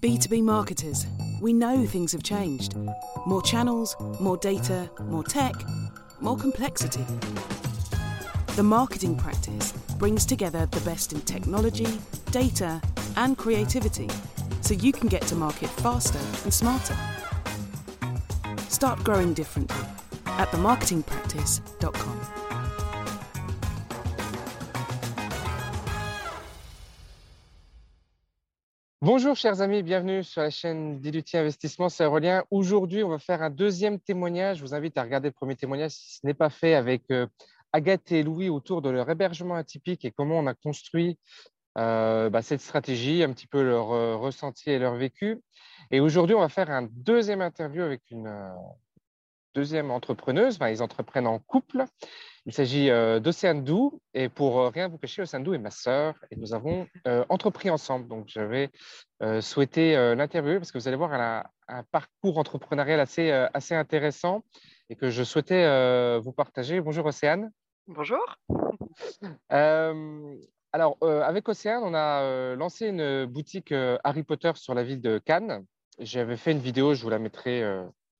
B2B marketers, we know things have changed. More channels, more data, more tech, more complexity. The marketing practice brings together the best in technology, data, and creativity so you can get to market faster and smarter. Start growing differently at themarketingpractice.com. Bonjour chers amis, bienvenue sur la chaîne d'Iluti Investissement, c'est Aurélien. Aujourd'hui, on va faire un deuxième témoignage. Je vous invite à regarder le premier témoignage si ce n'est pas fait avec euh, Agathe et Louis autour de leur hébergement atypique et comment on a construit euh, bah, cette stratégie, un petit peu leur euh, ressenti et leur vécu. Et aujourd'hui, on va faire un deuxième interview avec une deuxième entrepreneuse. ils entreprennent en couple. Il s'agit euh, d'Océane Dou. Et pour euh, rien vous cacher, Océane Dou est ma sœur. Et nous avons euh, entrepris ensemble. Donc, j'avais souhaité l'interviewer parce que vous allez voir, elle a un parcours entrepreneurial assez, assez intéressant et que je souhaitais vous partager. Bonjour Océane. Bonjour. alors, avec Océane, on a lancé une boutique Harry Potter sur la ville de Cannes. J'avais fait une vidéo, je vous la mettrai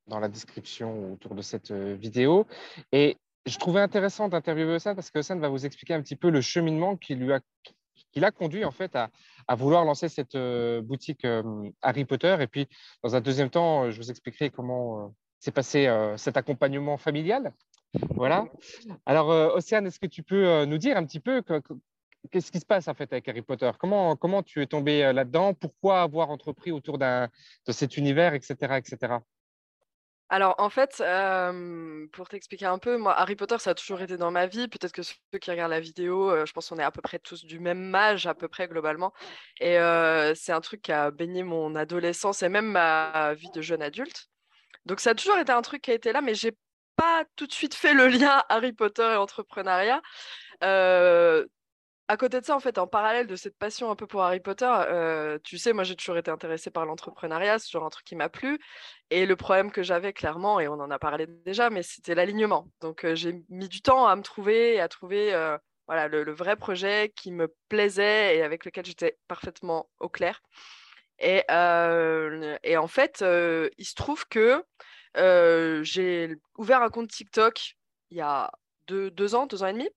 dans la description autour de cette vidéo. Et je trouvais intéressant d'interviewer Ossane parce que Ossane va vous expliquer un petit peu le cheminement qui lui a qui l'a conduit en fait à, à, vouloir lancer cette boutique Harry Potter. Et puis, dans un deuxième temps, je vous expliquerai comment s'est passé cet accompagnement familial. Voilà. Alors, Océane, est-ce que tu peux nous dire un petit peu qu'est-ce qui se passe en fait avec Harry Potter? Comment, comment tu es tombé là-dedans? Pourquoi avoir entrepris autour de cet univers, etc., etc. Alors, en fait, pour t'expliquer un peu, moi, Harry Potter, ça a toujours été dans ma vie. Peut-être que ceux qui regardent la vidéo, je pense qu'on est à peu près tous du même âge, à peu près globalement. Et c'est un truc qui a baigné mon adolescence et même ma vie de jeune adulte. Donc, ça a toujours été un truc qui a été là, mais j'ai pas tout de suite fait le lien Harry Potter et entrepreneuriat à côté de ça, en fait, en parallèle de cette passion un peu pour Harry Potter, euh, tu sais, moi j'ai toujours été intéressée par l'entrepreneuriat, c'est toujours un truc qui m'a plu. Et le problème que j'avais clairement, et on en a parlé déjà, mais c'était l'alignement. Donc euh, j'ai mis du temps à me trouver et à trouver euh, voilà, le, vrai projet qui me plaisait et avec lequel j'étais parfaitement au clair. Et, en fait, il se trouve que j'ai ouvert un compte TikTok il y a deux ans, deux ans et demi.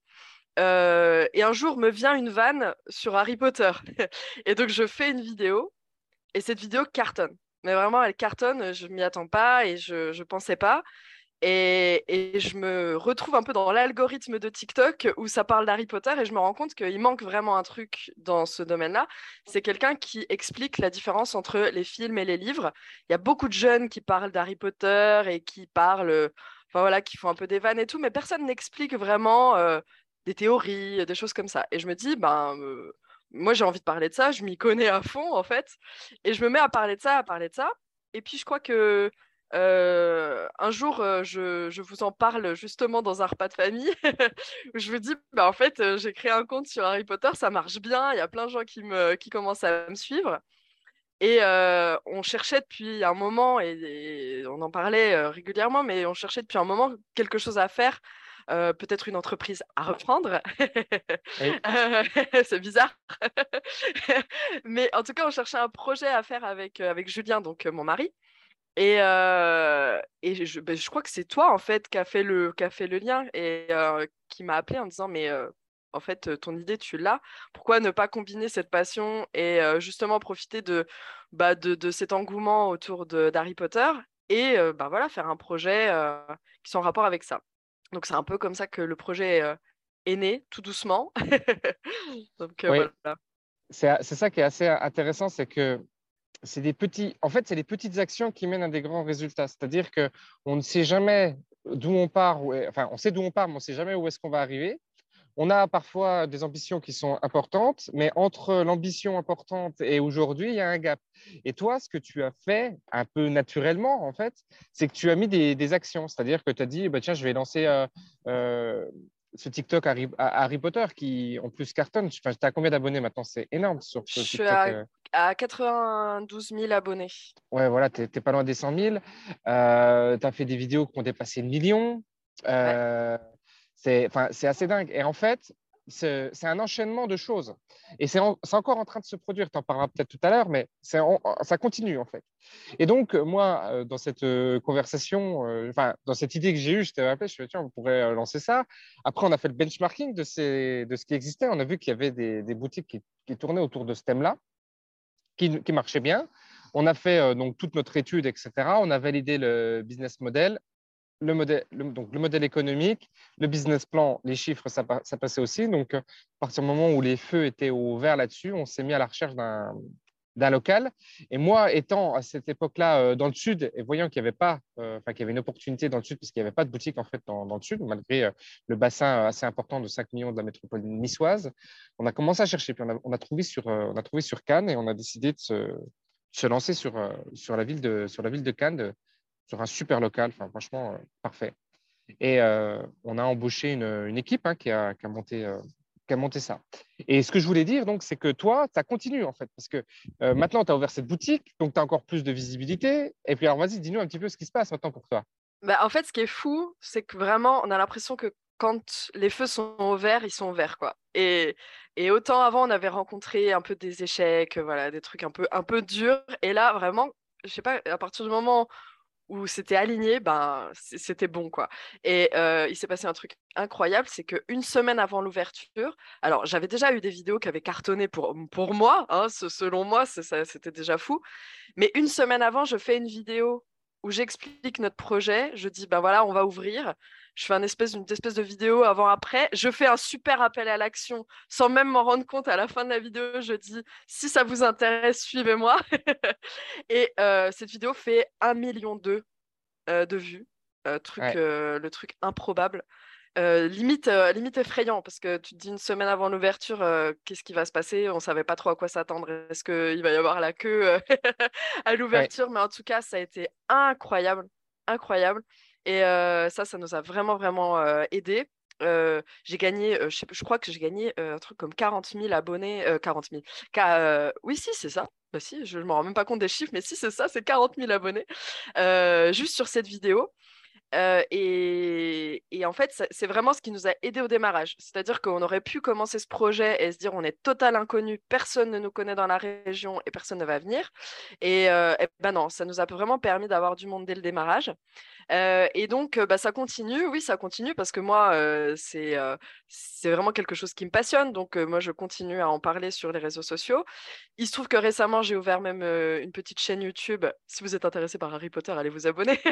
Euh, et un jour me vient une vanne sur Harry Potter. et donc je fais une vidéo et cette vidéo cartonne. Mais vraiment, elle cartonne, je m'y attends pas et je ne pensais pas. Et, et, je me retrouve un peu dans l'algorithme de TikTok où ça parle d'Harry Potter et je me rends compte qu'il manque vraiment un truc dans ce domaine-là. C'est quelqu'un qui explique la différence entre les films et les livres. Il y a beaucoup de jeunes qui parlent d'Harry Potter et qui parlent, enfin voilà, qui font un peu des vannes et tout, mais personne n'explique vraiment euh, des théories, des choses comme ça. Et je me dis, ben, moi j'ai envie de parler de ça, je m'y connais à fond en fait, et je me mets à parler de ça, à parler de ça. Et puis je crois que un jour, je, je, vous en parle justement dans un repas de famille, je me dis, bah, en fait, j'ai créé un compte sur Harry Potter, ça marche bien, il y a plein de gens qui, me, qui commencent à me suivre. Et on cherchait depuis un moment, et on en parlait régulièrement, mais on cherchait depuis un moment quelque chose à faire euh, peut-être une entreprise à reprendre. Euh, c'est bizarre. Mais en tout cas, on cherchait un projet à faire avec, euh, avec Julien, donc mon mari. Et, et je, ben, je, crois que c'est toi, en fait, qui a fait le, qui a fait le lien et qui m'a appelé en disant, mais en fait, ton idée, tu l'as. Pourquoi ne pas combiner cette passion et justement profiter de, bah, de, de, cet engouement autour d'Harry Potter et bah, voilà, faire un projet qui soit en rapport avec ça? Donc c'est un peu comme ça que le projet est né, tout doucement. Donc C'est ça qui est assez intéressant, c'est que c'est des petits, en fait, c'est les petites actions qui mènent à des grands résultats. C'est-à-dire que on ne sait jamais d'où on part, enfin, on sait d'où on part, mais on ne sait jamais où est-ce qu'on va arriver. On a parfois des ambitions qui sont importantes, mais entre l'ambition importante et aujourd'hui, il y a un gap. Et toi, ce que tu as fait un peu naturellement, en fait, c'est que tu as mis des, actions. C'est-à-dire que tu as dit, bah, tiens, je vais lancer euh, euh, ce TikTok Harry, Harry, Potter qui, en plus, cartonne. Tu as combien d'abonnés maintenant? C'est énorme sur ce je Suis à, 92 000 abonnés. Ouais, voilà, tu n'es pas loin des 100 000. tu as fait des vidéos qui ont dépassé le million. C'est assez dingue. Et en fait, c'est un enchaînement de choses. Et c'est encore en train de se produire. Tu en parleras peut-être tout à l'heure, mais ça continue en fait. Et donc, moi, euh, dans cette euh, conversation, euh, enfin, dans cette idée que j'ai eue, je t'ai rappelé, je me suis dit, tiens, on pourrait lancer ça. Après, on a fait le benchmarking de, ce qui existait. On a vu qu'il y avait des, boutiques qui, tournaient autour de ce thème-là, qui, qui marchaient bien. On a fait donc toute notre étude, etc. On a validé le business model le modèle, donc le modèle économique, le business plan, les chiffres, ça, passait aussi. Donc, euh, à partir du moment où les feux étaient au vert là-dessus, on s'est mis à la recherche d'un local. Et moi, étant à cette époque-là euh, dans le sud et voyant qu'il y avait pas, euh, qu'il y avait une opportunité dans le sud puisqu'il n'y avait pas de boutique en fait dans, le sud, malgré le bassin assez important de 5 millions de la métropole niçoise, on a commencé à chercher. Puis on a, trouvé sur, on a trouvé sur Cannes et on a décidé de se, lancer sur, sur, la ville de, sur la ville de Cannes, sur un super local. Franchement, euh, parfait. Et euh, on a embauché une, équipe hein, qui, a, monté, euh, qui, a, monté, ça. Et ce que je voulais dire, c'est que toi, ça continue en fait, parce que maintenant, tu as ouvert cette boutique, donc tu as encore plus de visibilité. Et puis, alors, vas-y, dis-nous un petit peu ce qui se passe maintenant pour toi. Bah, en fait, ce qui est fou, c'est que vraiment, on a l'impression que quand les feux sont au vert, ils sont au vert, quoi. Et, et autant avant, on avait rencontré un peu des échecs, voilà, des trucs un peu, un peu durs. Et là, vraiment, je sais pas, à partir du moment où c'était aligné, ben, c'était bon. quoi. Et il s'est passé un truc incroyable, c'est qu'une semaine avant l'ouverture, alors j'avais déjà eu des vidéos qui avaient cartonné pour, pour moi, hein, selon moi, c'était déjà fou, mais une semaine avant, je fais une vidéo où j'explique notre projet, je dis, ben voilà, on va ouvrir, je fais une espèce, une espèce de vidéo avant-après, je fais un super appel à l'action sans même m'en rendre compte à la fin de la vidéo, je dis si ça vous intéresse, suivez-moi. et euh, cette vidéo fait 1 million euh, de vues, euh, truc, le truc improbable. Limite, limite effrayant parce que tu te dis une semaine avant l'ouverture, qu'est-ce qui va se passer? On savait pas trop à quoi s'attendre. Est-ce qu'il va y avoir la queue à l'ouverture? Mais en tout cas, ça a été incroyable, incroyable. Et ça, ça nous a vraiment, vraiment aidé. j'ai gagné, je, je, crois que j'ai gagné un truc comme 40 000 abonnés. 40 000. oui, si, c'est ça. Bah, si, je ne me rends même pas compte des chiffres, mais si, c'est ça, c'est 40 000 abonnés. juste sur cette vidéo. Et, et, en fait, c'est vraiment ce qui nous a aidé au démarrage. C'est-à-dire qu'on aurait pu commencer ce projet et se dire on est total inconnu, personne ne nous connaît dans la région et personne ne va venir. Et, et ben non, ça nous a vraiment permis d'avoir du monde dès le démarrage et donc, bah, ça continue, oui, ça continue parce que moi, c'est c'est vraiment quelque chose qui me passionne. Donc, moi, je continue à en parler sur les réseaux sociaux. Il se trouve que récemment, j'ai ouvert même une petite chaîne YouTube. Si vous êtes intéressé par Harry Potter, allez vous abonner.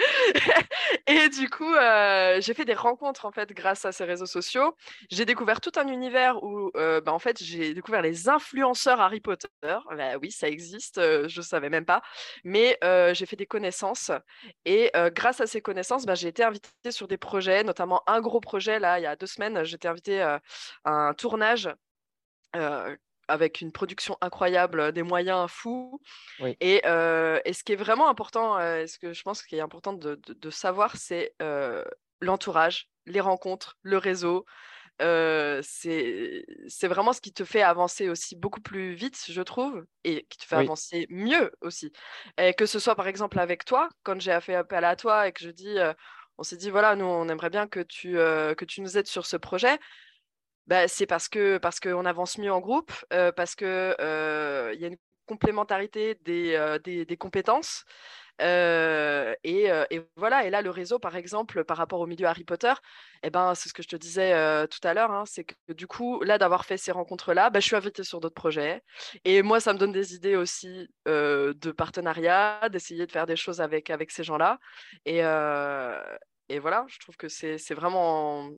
et du coup, euh, j'ai fait des rencontres en fait grâce à ces réseaux sociaux. J'ai découvert tout un univers où, euh, bah, en fait, j'ai découvert les influenceurs Harry Potter. Bah, oui, ça existe, euh, je savais même pas, mais j'ai fait des connaissances et grâce à ces connaissances, bah, j'ai été invitée sur des projets, notamment un gros projet là, il y a deux semaines, j'étais invitée à un tournage avec une production incroyable, des moyens fous. Et, ce qui est vraiment important, ce que je pense qu'il est important de, savoir, c'est l'entourage, les rencontres, le réseau. c'est vraiment ce qui te fait avancer aussi beaucoup plus vite, je trouve, et qui te fait avancer mieux aussi. Et que ce soit par exemple avec toi, quand j'ai fait appel à toi et que je dis, on s'est dit, voilà, nous, on aimerait bien que tu, que tu nous aides sur ce projet. Bah, c'est parce que parce qu'on avance mieux en groupe, parce que il y a une complémentarité des, compétences. et, voilà, et là, le réseau, par exemple, par rapport au milieu Harry Potter, eh ben, c'est ce que je te disais tout à l'heure, hein, c'est que du coup, là, d'avoir fait ces rencontres-là, bah, je suis invitée sur d'autres projets. Et moi, ça me donne des idées aussi de partenariat, d'essayer de faire des choses avec, avec ces gens-là. Et, et voilà, je trouve que c'est vraiment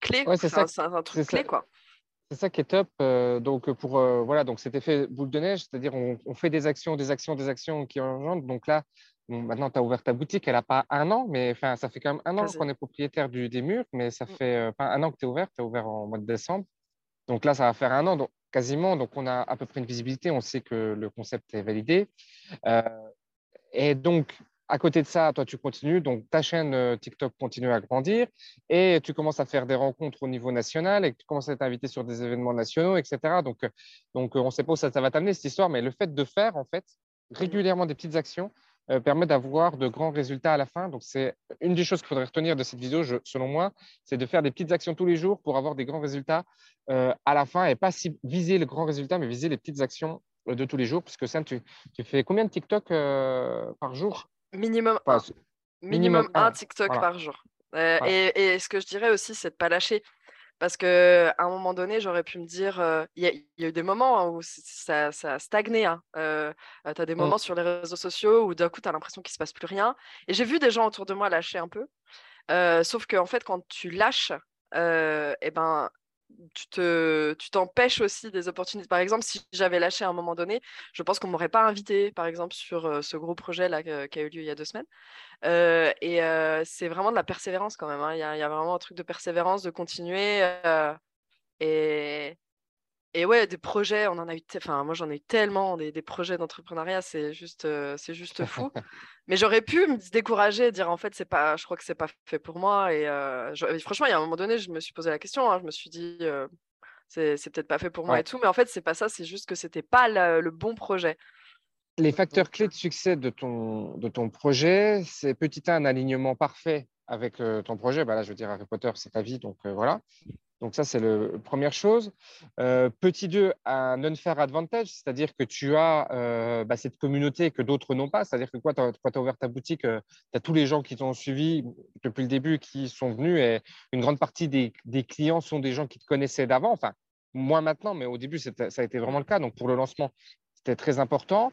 clé. c'est un, truc clé, quoi. C'est ça qui est top. Euh, donc, pour, euh, voilà, donc cet effet boule de neige, c'est-à-dire on, fait des actions, des actions, des actions qui engendrent. Donc là, maintenant, tu as ouvert ta boutique, elle n'a pas un an, mais enfin, ça fait quand même un an qu'on est propriétaire du, des murs, mais ça Mm. fait euh, pas un an que tu es ouvert, tu es ouvert en mois de décembre. Donc là, ça va faire un an, donc quasiment. Donc on a à peu près une visibilité, on sait que le concept est validé. Euh, et donc, à côté de ça, toi, tu continues. Donc, ta chaîne euh, TikTok continue à grandir et tu commences à faire des rencontres au niveau national et tu commences à être invité sur des événements nationaux, etc. Donc, euh, donc euh, on ne sait pas où ça, va t'amener, cette histoire, mais le fait de faire, en fait, régulièrement des petites actions permet d'avoir de grands résultats à la fin. Donc, c'est une des choses qu'il faudrait retenir de cette vidéo, selon moi, c'est de faire des petites actions tous les jours pour avoir des grands résultats à la fin et pas viser le grand résultat, mais viser les petites actions de tous les jours. Puisque ça, tu, fais combien de TikTok par jour? Minimum Enfin, minimum, minimum un TikTok voilà. par jour. Euh, Voilà. et, et ce que je dirais aussi, c'est de pas lâcher. Parce que à un moment donné, j'aurais pu me dire, euh, il y, a- il y a eu des moments hein, où ça, ça a stagné. Hein. Euh, tu as des Mm. moments sur les réseaux sociaux où d'un coup, tu as l'impression qu'il se passe plus rien. Et j'ai vu des gens autour de moi lâcher un peu. Sauf qu'en fait, quand tu lâches, euh, eh ben, tu te, tu t'empêches aussi des opportunités. Par exemple, si j'avais lâché à un moment donné, je pense qu'on m'aurait pas invité, par exemple, sur euh, ce gros projet là qui a eu lieu il y a deux semaines. Euh, et euh, c'est vraiment de la persévérance quand même. hein. Il y, y a vraiment un truc de persévérance, de continuer. et, et ouais, des projets, on en a eu. Enfin, moi, j'en ai eu tellement des, des projets d'entrepreneuriat, c'est juste, euh, c'est juste fou. Mais j'aurais pu me décourager et dire en fait, c'est pas, je crois que c'est pas fait pour moi. Et, euh, je- et franchement, il y a un moment donné, je me suis posé la question. hein, je me suis dit, euh, c'est peut-être pas fait pour moi Ouais. et tout. Mais en fait, c'est pas ça. C'est juste que c'était pas la- le bon projet. Les facteurs clés de succès de ton, de ton projet, c'est petit un, un alignement parfait avec euh, ton projet. Bah là, je veux dire, Harry Potter, c'est ta vie, donc euh, voilà. Donc ça, c'est la première chose. Euh, petit 2, un unfair advantage, c'est-à-dire que tu as euh, bah, cette communauté que d'autres n'ont pas. C'est-à-dire que quoi, quand tu as ouvert ta boutique, tu as tous les gens qui t'ont suivi depuis le début qui sont venus et une grande partie des, des clients sont des gens qui te connaissaient d'avant. Enfin, moins maintenant, mais au début, ça a été vraiment le cas. Donc pour le lancement, c'était très important.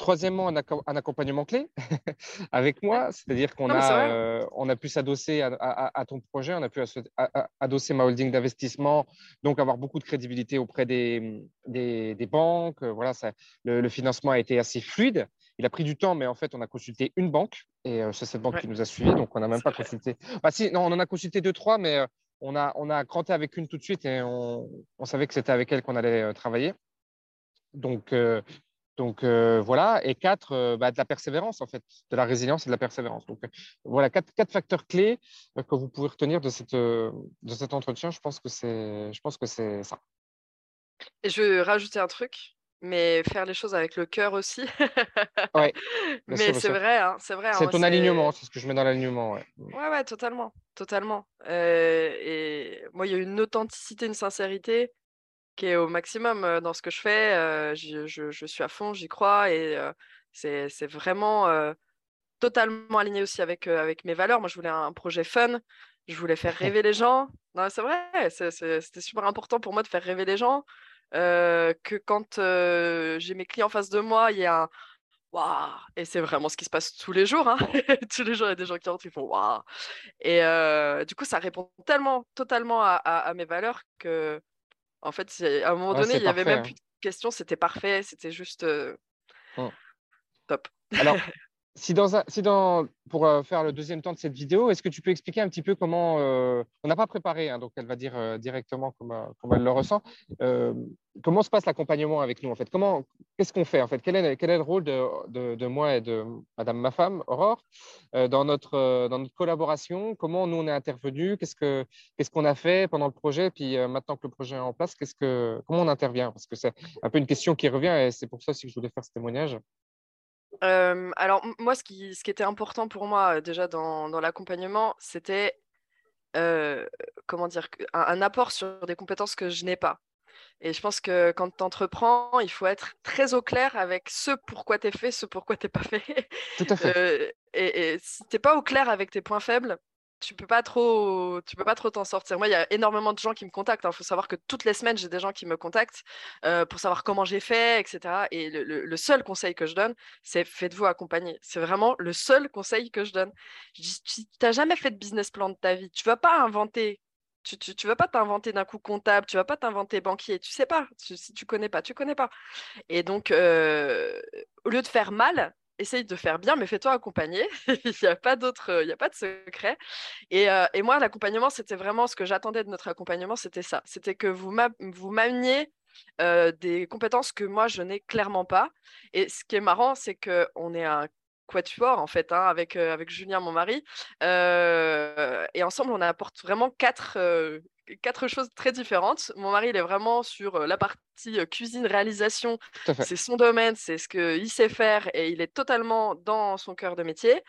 Troisièmement, un, acco- un accompagnement clé avec moi, c'est-à-dire qu'on a, euh, on a pu s'adosser à, à- à ton projet, on a pu à- adosser ma holding d'investissement, donc avoir beaucoup de crédibilité auprès des, des, des banques. Euh, Voilà, ça, le, le financement a été assez fluide. Il a pris du temps, mais en fait, on a consulté une banque et euh, c'est cette banque Ouais. qui nous a suivis, donc on n'a même pas vrai. consulté. Bah, si, non, on en a consulté deux, trois, mais euh, on a, on a cranté avec une tout de suite et on, on savait que c'était avec elle qu'on allait travailler. Donc, euh, donc euh, voilà. Et quatre, euh, bah, de la persévérance, en fait, de la résilience et de la persévérance. Donc euh, voilà, quatre, quatre facteurs clés que vous pouvez retenir de, cette, de cet entretien. Je pense que c'est, je pense que c'est ça. Et je vais rajouter un truc, mais faire les choses avec le cœur aussi. Ouais, mais bien c'est vrai, hein, c'est vrai. hein, C'est ton alignement, c'est ce que je mets dans l'alignement. Ouais. Ouais, ouais, totalement, totalement. Et moi, il y a une authenticité, une sincérité qui est au maximum dans ce que je fais. je, je suis à fond, j'y crois et c'est, vraiment totalement aligné aussi avec, avec mes valeurs. Moi, je voulais un projet fun, je voulais faire rêver les gens. Non, c'est vrai, c'était super important pour moi de faire rêver les gens. euh, que quand euh, j'ai mes clients en face de moi, il y a un waouh! Et c'est vraiment ce qui se passe tous les jours. hein. Tous les jours, il y a des gens qui rentrent, ils font waouh! Et euh, du coup, ça répond tellement, totalement à, à- à mes valeurs que, en fait, à un moment Ouais, donné, il n'y avait même hein. plus de questions, c'était parfait, c'était juste euh, top. Alors, si dans un, si dans, pour euh, faire le deuxième temps de cette vidéo, est-ce que tu peux expliquer un petit peu comment, euh, on n'a pas préparé, hein, donc elle va dire euh, directement comment, comment elle le ressent, comment se passe l'accompagnement avec nous en fait? Comment, qu'est-ce qu'on fait en fait? Quel est, quel est le rôle de, moi et de Madame ma femme, Aurore, dans, notre, dans notre collaboration? Comment nous on est intervenu Qu'est-ce que qu'est-ce qu'on a fait pendant le projet? Puis maintenant que le projet est en place, qu'est-ce que, comment on intervient? Parce que c'est un peu une question qui revient et c'est pour ça que je voulais faire ce témoignage. Euh, alors, moi, ce qui, ce qui était important pour moi déjà dans, dans l'accompagnement, c'était euh, comment dire, un, un apport sur des compétences que je n'ai pas. Et je pense que quand tu entreprends, il faut être très au clair avec ce pourquoi tu es fait, ce pourquoi tu pas fait. Tout à fait. Euh, et, et si t'es pas au clair avec tes points faibles, tu peux pas trop, tu peux pas trop t'en sortir. Moi, il y a énormément de gens qui me contactent. Il faut savoir que toutes les semaines, j'ai des gens qui me contactent euh, pour savoir comment j'ai fait, etc. Et le, seul conseil que je donne, c'est faites-vous accompagner. C'est vraiment le seul conseil que je donne. Je dis, tu n'as jamais fait de business plan de ta vie. Tu vas pas inventer. Tu, tu, tu vas pas t'inventer d'un coup comptable, tu vas pas t'inventer banquier, tu sais pas. Tu- si tu connais pas, tu connais pas. Et donc, euh, au lieu de faire mal, essaye de faire bien, mais fais-toi accompagner. il n'y a pas d'autre, il n'y a pas de secret. Et, et moi, l'accompagnement, c'était vraiment ce que j'attendais de notre accompagnement, c'était ça. C'était que vous m'ameniez des compétences que moi, je n'ai clairement pas. Et ce qui est marrant, c'est qu'on est un quatuor en fait hein, avec, avec Julien mon mari et ensemble on apporte vraiment quatre, quatre choses très différentes. Mon mari, il est vraiment sur la partie cuisine, réalisation. C'est son domaine, c'est ce qu'il sait faire et il est totalement dans son cœur de métier.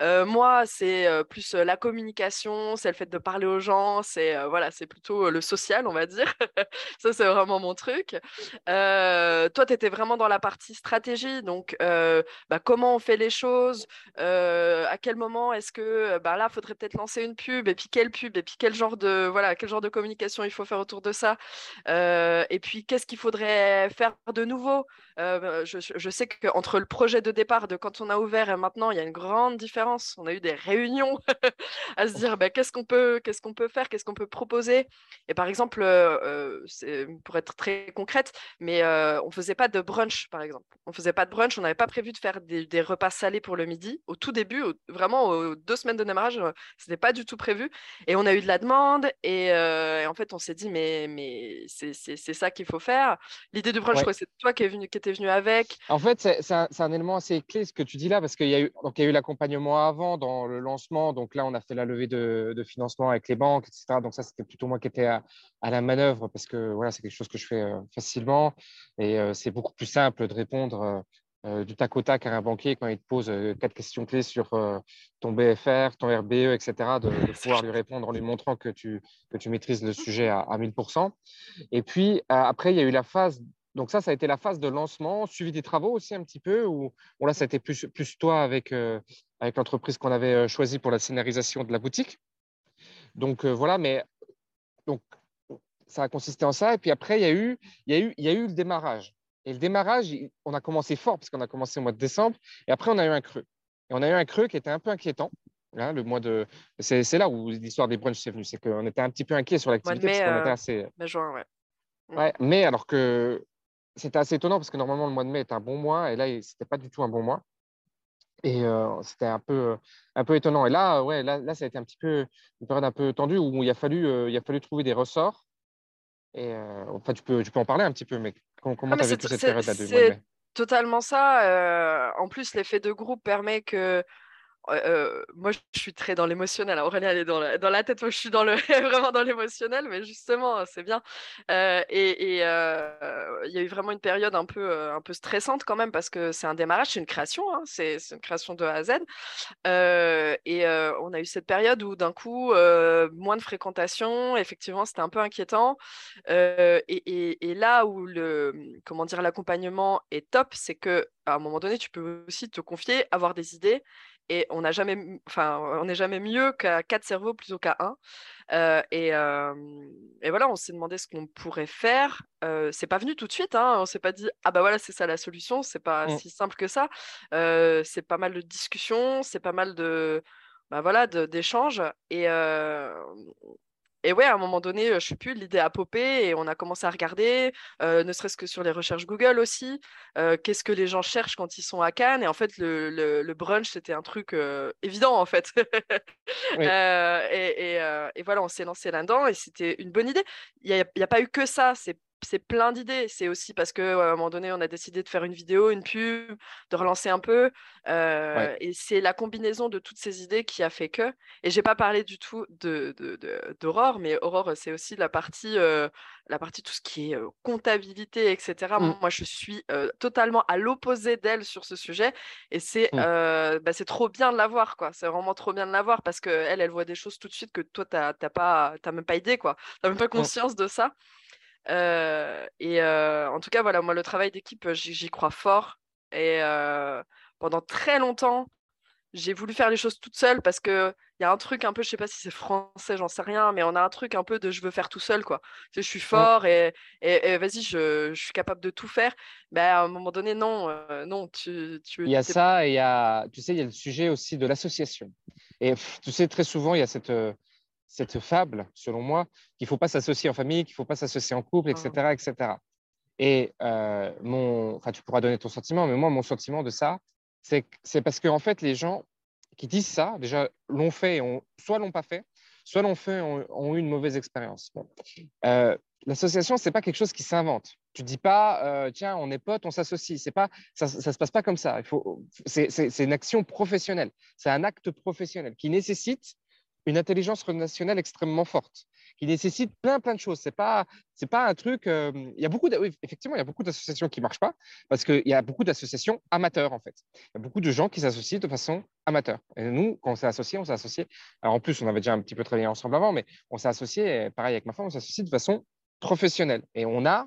moi, c'est plus la communication, c'est le fait de parler aux gens, c'est voilà, c'est plutôt le social, on va dire. Ça, c'est vraiment mon truc. toi, tu étais vraiment dans la partie stratégie, donc bah, comment on fait les choses, à quel moment est-ce que bah, là, faudrait peut-être lancer une pub, et puis quelle pub, et puis quel genre de voilà, quel genre de communication il faut faire autour de ça, et puis qu'est-ce qui il faudrait faire de nouveau? Euh, je, sais qu'entre le projet de départ, de quand on a ouvert et maintenant, il y a une grande différence. On a eu des réunions à se dire bah, qu'est-ce qu'on peut, qu'est-ce qu'on peut faire, qu'est-ce qu'on peut proposer? Et par exemple, euh, euh pour être très concrète, mais euh, on ne faisait pas de brunch, par exemple. On ne faisait pas de brunch, on n'avait pas prévu de faire des, des, repas salés pour le midi. Au tout début, vraiment aux deux semaines de démarrage, ce n'était pas du tout prévu. Et on a eu de la demande et, et en fait, on s'est dit mais, mais c'est ça qu'il faut faire. L'idée du brunch, c'est toi qui es venu, qui venu avec En fait, c'est un, un, élément assez clé ce que tu dis là, parce qu'il y a eu, donc, il y a eu l'accompagnement avant dans le lancement. Donc là, on a fait la levée de, de financement avec les banques, etc. Donc ça, c'était plutôt moi qui étais à, la manœuvre, parce que voilà, c'est quelque chose que je fais euh, facilement. Et euh, c'est beaucoup plus simple de répondre euh, du tac au tac à un banquier quand il te pose quatre questions clés sur ton BFR, ton RBE, etc., de, pouvoir lui répondre en lui montrant que tu, que tu maîtrises le sujet à, à 1000%. Et puis, après, il y a eu la phase donc ça, ça a été la phase de lancement, suivi des travaux aussi un petit peu, ou là, ça a été plus, plus toi avec, euh, avec l'entreprise qu'on avait euh, choisie pour la scénarisation de la boutique. Donc euh, voilà, mais donc, ça a consisté en ça. Et puis après, il y a eu, il y a eu, il y a eu le démarrage. Et le démarrage, on a commencé fort, parce qu'on a commencé au mois de décembre, et après, on a eu un creux. Et on a eu un creux qui était un peu inquiétant. Hein, le mois de... C'est là où l'histoire des brunchs est venue. C'est qu'on était un petit peu inquiet sur l'activité. parce qu'on était assez... juin, ouais. Ouais, mais alors que c'était assez étonnant parce que normalement, le mois de mai est un bon mois et là, ce n'était pas du tout un bon mois. Et euh, c'était un peu, un peu étonnant. Et là, ouais, là, là, ça a été un petit peu une période un peu tendue où il a fallu, euh, il a fallu trouver des ressorts. Et euh, enfin, tu peux, tu peux en parler un petit peu, mais comment tu as vécu cette période-là mai Totalement ça. en plus, l'effet de groupe permet que moi, je suis très dans l'émotionnel. Aurélien, elle est dans la, tête. Moi, je suis dans le, vraiment dans l'émotionnel, mais justement, c'est bien. et il y a eu vraiment une période un peu, un peu stressante quand même parce que c'est un démarrage, c'est une création, hein, c'est une création de A à Z. et on a eu cette période où d'un coup, moins de fréquentation, effectivement, c'était un peu inquiétant. Et, et, là où le, comment dire, l'accompagnement est top, c'est que à un moment donné, tu peux aussi te confier, avoir des idées et on n'a jamais, enfin, on n'est jamais mieux qu'à quatre cerveaux plutôt qu'à un. Euh, et, et, voilà, on s'est demandé ce qu'on pourrait faire. Euh, c'est pas venu tout de suite. Hein, on s'est pas dit ah bah voilà c'est ça la solution. C'est pas mmh. si simple que ça. C'est pas mal de discussions, c'est pas mal de bah voilà d'échanges et et ouais, à un moment donné, je sais plus, l'idée a popé et on a commencé à regarder, ne serait-ce que sur les recherches Google aussi, qu'est-ce que les gens cherchent quand ils sont à Cannes. Et en fait, le, le, brunch, c'était un truc évident, en fait. et, et, voilà, on s'est lancé là-dedans et c'était une bonne idée. Il n'y a, a, pas eu que ça, c'est c'est plein d'idées. C'est aussi parce qu'à un moment donné, on a décidé de faire une vidéo, une pub, de relancer un peu. Et c'est la combinaison de toutes ces idées qui a fait que. Et j'ai pas parlé du tout d'Aurore, de, mais Aurore, c'est aussi la partie, la partie tout ce qui est comptabilité, etc. Mmh. Moi, je suis totalement à l'opposé d'elle sur ce sujet. Et c'est mmh. bah, trop bien de la voir, quoi. C'est vraiment trop bien de la voir parce qu'elle, elle voit des choses tout de suite que toi, tu n'as pas, même pas idée, quoi. Tu n'as même pas mmh. conscience de ça et en tout cas, voilà, moi, le travail d'équipe, j'y crois fort. Et pendant très longtemps, j'ai voulu faire les choses toute seule parce qu'il y a un truc un peu, je sais pas si c'est français, j'en sais rien, mais on a un truc un peu de je veux faire tout seul, quoi. je suis fort et, et, vas-y, je, je, suis capable de tout faire. Mais à un moment donné, non, non, tu, tu, Il y a ça et il y a, tu sais, il y a le sujet aussi de l'association. Et tu sais, très souvent, il y a cette cette fable, selon moi, qu'il ne faut pas s'associer en famille, qu'il ne faut pas s'associer en couple, etc. Ah. etc. Et euh, mon, enfin, tu pourras donner ton sentiment, mais moi, mon sentiment de ça, c'est parce qu'en en fait, les gens qui disent ça, déjà, l'ont fait, et ont, soit l'ont pas fait, soit l'ont fait, ont, ont eu une mauvaise expérience. Euh, l'association, c'est pas quelque chose qui s'invente. Tu dis pas, euh, tiens, on est potes, on s'associe. C'est pas, ça, ça se passe pas comme ça. Il faut, c'est une action professionnelle. C'est un acte professionnel qui nécessite une intelligence relationnelle extrêmement forte, qui nécessite plein, plein de choses. C'est pas, c'est pas un truc. Euh, il y a beaucoup, il y a beaucoup d'associations qui marchent pas parce qu'il y a beaucoup d'associations amateurs en fait. Il y a beaucoup de gens qui s'associent de façon amateur. Et nous, quand on s'est associés, on s'est associés. Alors en plus, on avait déjà un petit peu travaillé ensemble avant, mais on s'est associés, pareil avec ma femme, on s'est associés de façon professionnelle. Et on a,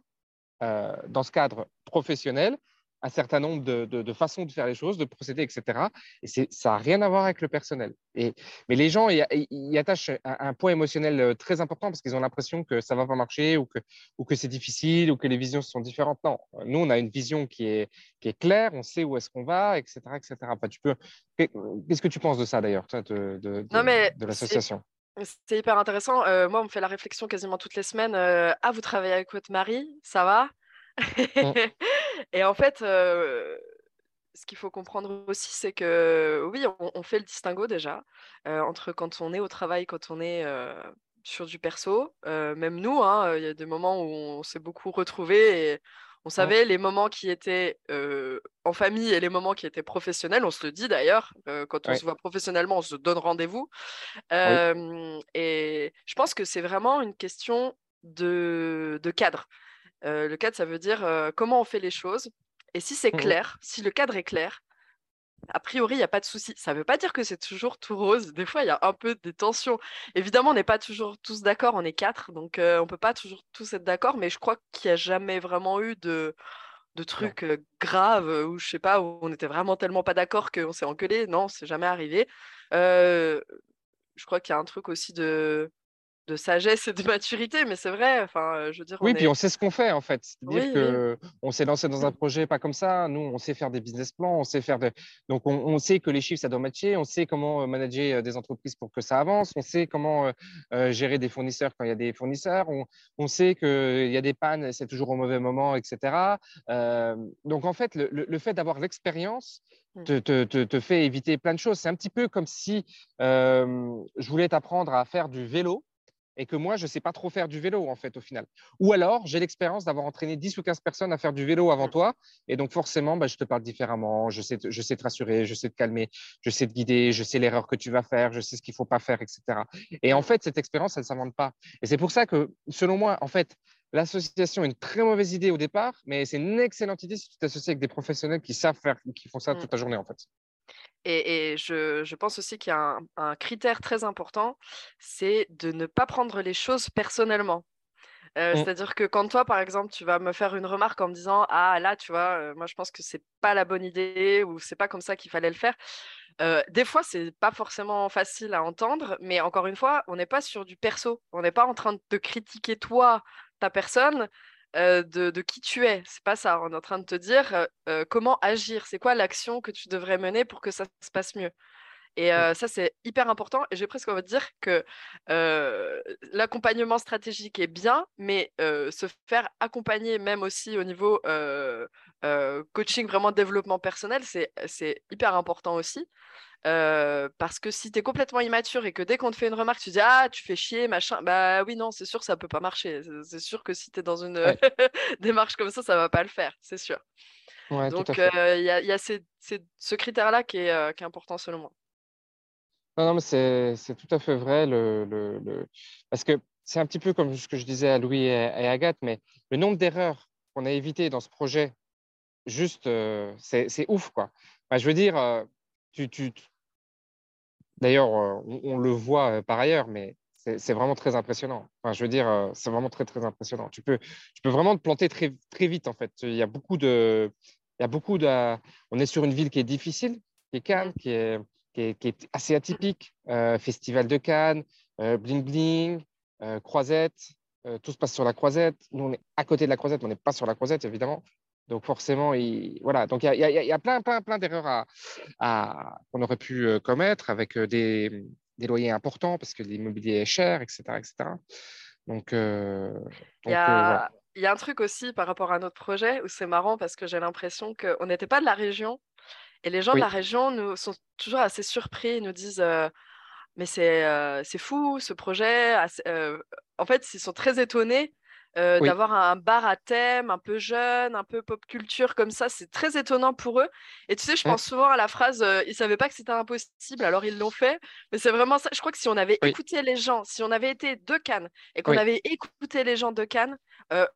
euh, dans ce cadre professionnel, un certain nombre de, façons de faire les choses, de procéder, etc. Et ça n'a rien à voir avec le personnel. Et, mais les gens y, attachent un, point émotionnel euh, très important parce qu'ils ont l'impression que ça ne va pas marcher ou que, ou que c'est difficile ou que les visions sont différentes. Non, nous, on a une vision qui est, qui est claire, on sait où est-ce qu'on va, etc. etc. tu peux... Qu'est-ce que tu penses de ça d'ailleurs, de, de, de l'association? c'est hyper intéressant. Euh, moi, on me fait la réflexion quasiment toutes les semaines. Euh, ah, vous travaillez avec votre mari, ça va? Mmh. Et en fait, ce qu'il faut comprendre aussi, c'est que oui, on, fait le distinguo déjà entre quand on est au travail, quand on est sur du perso. même nous, hein, il y a des moments où on s'est beaucoup retrouvés et on savait les moments qui étaient en famille et les moments qui étaient professionnels. On se le dit d'ailleurs, quand on se voit professionnellement, on se donne rendez-vous. Et je pense que c'est vraiment une question de cadre le cadre, ça veut dire comment on fait les choses. Et si c'est mmh clair, si le cadre est clair, a priori, il n'y a pas de souci. Ça ne veut pas dire que c'est toujours tout rose. Des fois, il y a un peu des tensions. Évidemment, on n'est pas toujours tous d'accord. On est quatre, donc on ne peut pas toujours tous être d'accord. Mais je crois qu'il n'y a jamais vraiment eu de, de trucs graves où, je sais pas, où on était vraiment tellement pas d'accord qu'on s'est engueulé. Non, c'est jamais arrivé. je crois qu'il y a un truc aussi de de sagesse et de maturité, mais c'est vrai. Enfin, je veux dire. Oui, puis on sait ce qu'on fait en fait. C'est-à-dire que on s'est lancé dans un projet pas comme ça. Nous, on sait faire des business plans, on sait faire de. Donc, on, sait que les chiffres ça doit matcher, on sait comment manager des entreprises pour que ça avance, on sait comment gérer des fournisseurs quand il y a des fournisseurs, on, sait qu'il y a des pannes, c'est toujours au mauvais moment, etc. donc, en fait, le, fait d'avoir l'expérience mmh. te, te, te, fait éviter plein de choses. C'est un petit peu comme si je voulais t'apprendre à faire du vélo et que moi, je ne sais pas trop faire du vélo, en fait, au final. Ou alors, j'ai l'expérience d'avoir entraîné 10 ou 15 personnes à faire du vélo avant mmh. toi, et donc forcément, bah, je te parle différemment, je sais, je sais te rassurer, je sais te calmer, je sais te guider, je sais l'erreur que tu vas faire, je sais ce qu'il ne faut pas faire, etc. Et en fait, cette expérience, elle ne s'invente pas. Et c'est pour ça que, selon moi, en fait, L'association est une très mauvaise idée au départ, mais c'est une excellente idée si tu t'associes avec des professionnels qui savent faire, qui font ça mmh. toute la journée en fait. Et, je, pense aussi qu'il y a un, critère très important, c'est de ne pas prendre les choses personnellement. Euh, mmh. C'est-à-dire que quand toi, par exemple, tu vas me faire une remarque en me disant Ah là, tu vois, euh, moi je pense que c'est pas la bonne idée ou c'est pas comme ça qu'il fallait le faire. Euh, des fois, c'est pas forcément facile à entendre, mais encore une fois, on n'est pas sur du perso. On n'est pas en train de critiquer toi, ta personne, de, qui tu es. C'est pas ça. On est en train de te dire comment agir. C'est quoi l'action que tu devrais mener pour que ça se passe mieux? Et ça, c'est hyper important. Et j'ai presque envie de dire que l'accompagnement stratégique est bien, mais se faire accompagner même aussi au niveau coaching, vraiment développement personnel, c'est hyper important aussi parce que si tu es complètement immature et que dès qu'on te fait une remarque, tu dis Ah, tu fais chier, machin, bah oui, non, c'est sûr, ça peut pas marcher. C'est sûr que si tu es dans une démarche comme ça, ça va pas le faire, c'est sûr. Donc, il y a, ce critère-là qui qui est important selon moi. Non, non, mais c'est tout à fait vrai. Parce que c'est un petit peu comme ce que je disais à Louis et, à Agathe, mais le nombre d'erreurs qu'on a évitées dans ce projet, juste, c'est ouf, quoi. je veux dire, tu, tu, D'ailleurs, euh, on, le voit euh, par ailleurs, mais c'est vraiment très impressionnant. Enfin, je veux dire, euh, c'est vraiment très, très impressionnant. Tu peux, tu peux vraiment te planter très, très vite, en fait. Il y a beaucoup de. Il y a beaucoup de... On est sur une ville qui est difficile, qui est Cannes, qui est, qui est, assez atypique. Festival de Cannes, Bling Bling, Croisette, tout se passe sur la Croisette. Nous, on est à côté de la Croisette, on n'est pas sur la Croisette, évidemment. Donc forcément, il, voilà. Donc il y, a, plein, plein, plein d'erreurs à, qu'on aurait pu euh, commettre avec euh, des, des, loyers importants parce que l'immobilier est cher, etc., etc. Donc, euh, il, y a, il y a un truc aussi par rapport à notre projet où c'est marrant parce que j'ai l'impression qu'on n'était pas de la région Et les gens de la région nous sont toujours assez surpris, ils nous disent mais c'est c'est fou ce projet. en fait, ils sont très étonnés d'avoir un bar à thème un peu jeune, un peu pop culture comme ça. C'est très étonnant pour eux. Et tu sais, je pense souvent à la phrase ils savaient pas que c'était impossible, alors ils l'ont fait. Mais c'est vraiment ça. Je crois que si on avait écouté les gens, si on avait été de Cannes et qu'on avait écouté les gens de Cannes,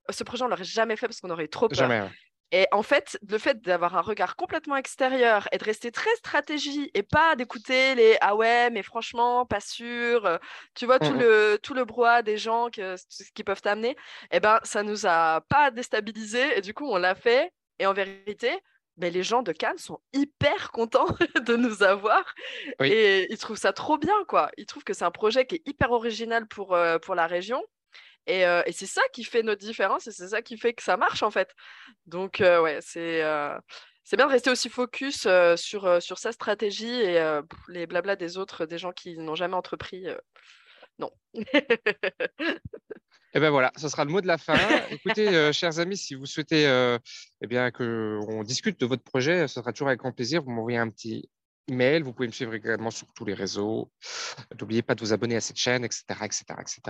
ce projet on l'aurait jamais fait parce qu'on aurait trop peur. Jamais, et en fait, le fait d'avoir un regard complètement extérieur et de rester très stratégie et pas d'écouter les ah ouais, mais franchement, pas sûr, euh, tu vois, tout, mmh le, tout le brouhaha des gens que, qui peuvent t'amener, eh ben, ça nous a pas déstabilisé et du coup, on l'a fait. Et en vérité, ben, les gens de Cannes sont hyper contents de nous avoir et ils trouvent ça trop bien, quoi. Ils trouvent que c'est un projet qui est hyper original pour, euh, pour la région et, c'est ça qui fait notre différence et c'est ça qui fait que ça marche en fait. Donc ouais, c'est c'est bien de rester aussi focus sur, sur sa stratégie et les blabla des autres, des gens qui n'ont jamais entrepris. non. Et ben voilà, ce sera le mot de la fin. Écoutez, chers amis, si vous souhaitez eh bien, qu'on discute de votre projet, ce sera toujours avec grand plaisir. Vous m'envoyez un petit, email. Vous pouvez me suivre également sur tous les réseaux. N'oubliez pas de vous abonner à cette chaîne, etc., etc., etc.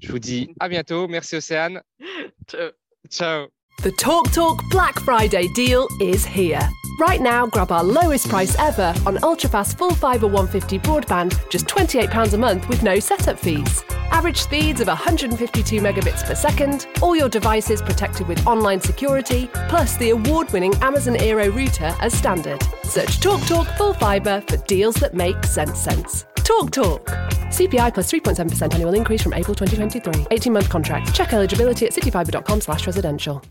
Je vous dis à bientôt. Merci Océane. Ciao. Ciao. The Talk Talk Black Friday deal is here. Right now, grab our lowest price ever on ultrafast full fibre 150 broadband, just £28 a month with no setup fees. Average speeds of 152 megabits per second, all your devices protected with online security, plus the award winning Amazon Aero router as standard. Search TalkTalk Talk Full Fibre for deals that make sense sense. Talk Talk. CPI plus 3.7% annual increase from April 2023. 18 month contract. Check eligibility at cityfibre.com slash residential.